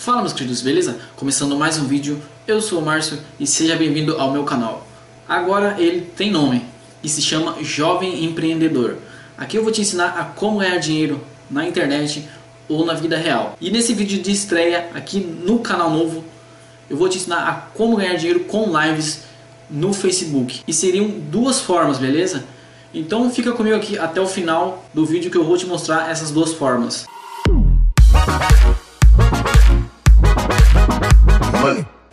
Fala meus queridos, beleza? Começando mais um vídeo, eu sou o Márcio e seja bem-vindo ao meu canal. Agora ele tem nome e se chama Jovem Empreendedor. Aqui eu vou te ensinar a como ganhar dinheiro na internet ou na vida real. E nesse vídeo de estreia aqui no canal novo, eu vou te ensinar a como ganhar dinheiro com lives no Facebook. E seriam duas formas, beleza? Então fica comigo aqui até o final do vídeo que eu vou te mostrar essas duas formas.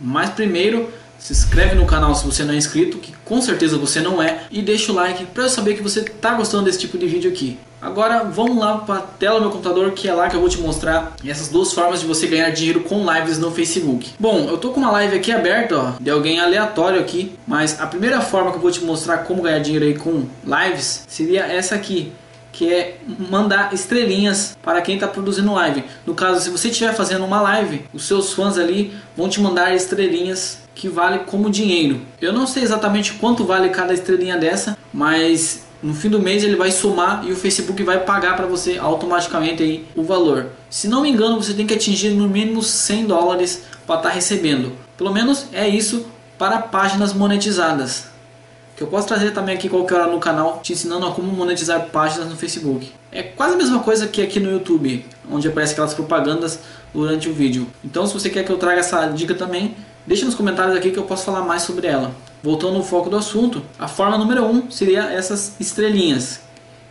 Mas primeiro, se inscreve no canal se você não é inscrito, que com certeza você não é, e deixa o like para eu saber que você está gostando desse tipo de vídeo aqui. Agora vamos lá para a tela do meu computador, que é lá que eu vou te mostrar essas duas formas de você ganhar dinheiro com lives no Facebook. Bom, eu tô com uma live aqui aberta, ó, de alguém aleatório aqui, mas a primeira forma que eu vou te mostrar como ganhar dinheiro aí com lives seria essa aqui que é mandar estrelinhas para quem está produzindo live. No caso, se você estiver fazendo uma live, os seus fãs ali vão te mandar estrelinhas que vale como dinheiro. Eu não sei exatamente quanto vale cada estrelinha dessa, mas no fim do mês ele vai somar e o Facebook vai pagar para você automaticamente aí o valor. Se não me engano, você tem que atingir no mínimo 100 dólares para estar tá recebendo. Pelo menos é isso para páginas monetizadas que eu posso trazer também aqui qualquer hora no canal, te ensinando a como monetizar páginas no Facebook. É quase a mesma coisa que aqui no YouTube, onde aparece aquelas propagandas durante o vídeo. Então se você quer que eu traga essa dica também, deixa nos comentários aqui que eu posso falar mais sobre ela. Voltando ao foco do assunto, a forma número 1 um seria essas estrelinhas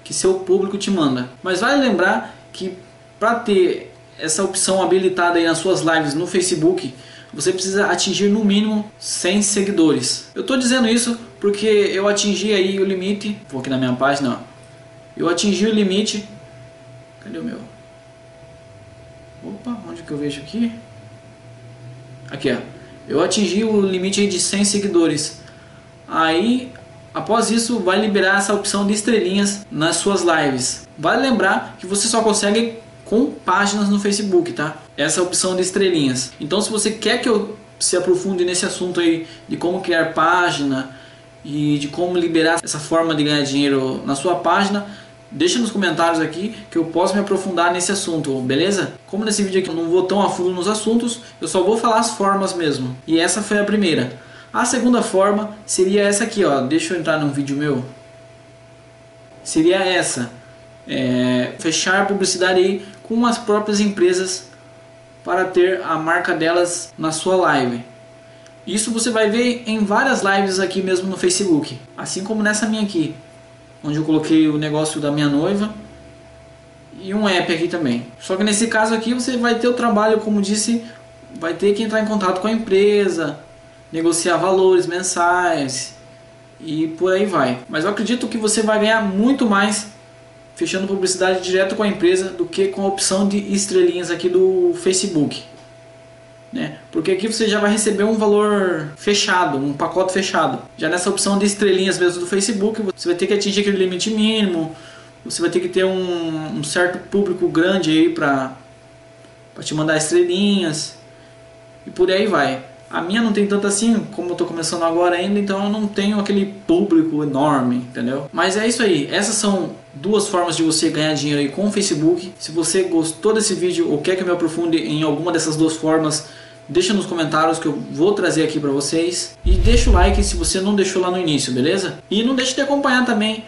que seu público te manda. Mas vale lembrar que para ter essa opção habilitada aí nas suas lives no Facebook, você precisa atingir no mínimo 100 seguidores. Eu estou dizendo isso porque eu atingi aí o limite, vou aqui na minha página, eu atingi o limite, cadê o meu? Opa, onde que eu vejo aqui? Aqui, ó. Eu atingi o limite de 100 seguidores. Aí, após isso, vai liberar essa opção de estrelinhas nas suas lives. Vale lembrar que você só consegue com páginas no Facebook, tá? Essa opção de estrelinhas. Então, se você quer que eu se aprofunde nesse assunto aí de como criar página, e de como liberar essa forma de ganhar dinheiro na sua página, deixa nos comentários aqui que eu posso me aprofundar nesse assunto, beleza? Como nesse vídeo aqui eu não vou tão a fundo nos assuntos, eu só vou falar as formas mesmo. E essa foi a primeira. A segunda forma seria essa aqui, ó. Deixa eu entrar num vídeo meu. Seria essa. É, fechar publicidade aí com as próprias empresas para ter a marca delas na sua live. Isso você vai ver em várias lives aqui mesmo no Facebook, assim como nessa minha aqui, onde eu coloquei o negócio da minha noiva e um app aqui também. Só que nesse caso aqui você vai ter o trabalho, como disse, vai ter que entrar em contato com a empresa, negociar valores mensais e por aí vai. Mas eu acredito que você vai ganhar muito mais fechando publicidade direto com a empresa do que com a opção de estrelinhas aqui do Facebook né? Porque aqui você já vai receber um valor fechado, um pacote fechado. Já nessa opção de estrelinhas mesmo do Facebook, você vai ter que atingir aquele limite mínimo, você vai ter que ter um, um certo público grande aí para te mandar estrelinhas e por aí vai. A minha não tem tanto assim, como eu tô começando agora ainda, então eu não tenho aquele público enorme, entendeu? Mas é isso aí, essas são duas formas de você ganhar dinheiro aí com o Facebook. Se você gostou desse vídeo ou quer que eu me aprofunde em alguma dessas duas formas, deixa nos comentários que eu vou trazer aqui para vocês. E deixa o like se você não deixou lá no início, beleza? E não deixe de acompanhar também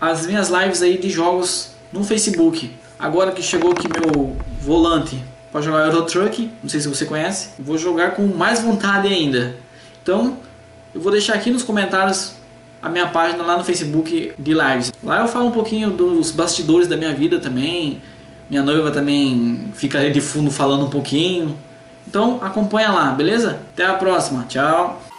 as minhas lives aí de jogos no Facebook. Agora que chegou aqui meu volante para jogar Euro Truck, não sei se você conhece, vou jogar com mais vontade ainda. Então, eu vou deixar aqui nos comentários a minha página lá no Facebook de lives. Lá eu falo um pouquinho dos bastidores da minha vida também. Minha noiva também fica ali de fundo falando um pouquinho. Então acompanha lá, beleza? Até a próxima. Tchau.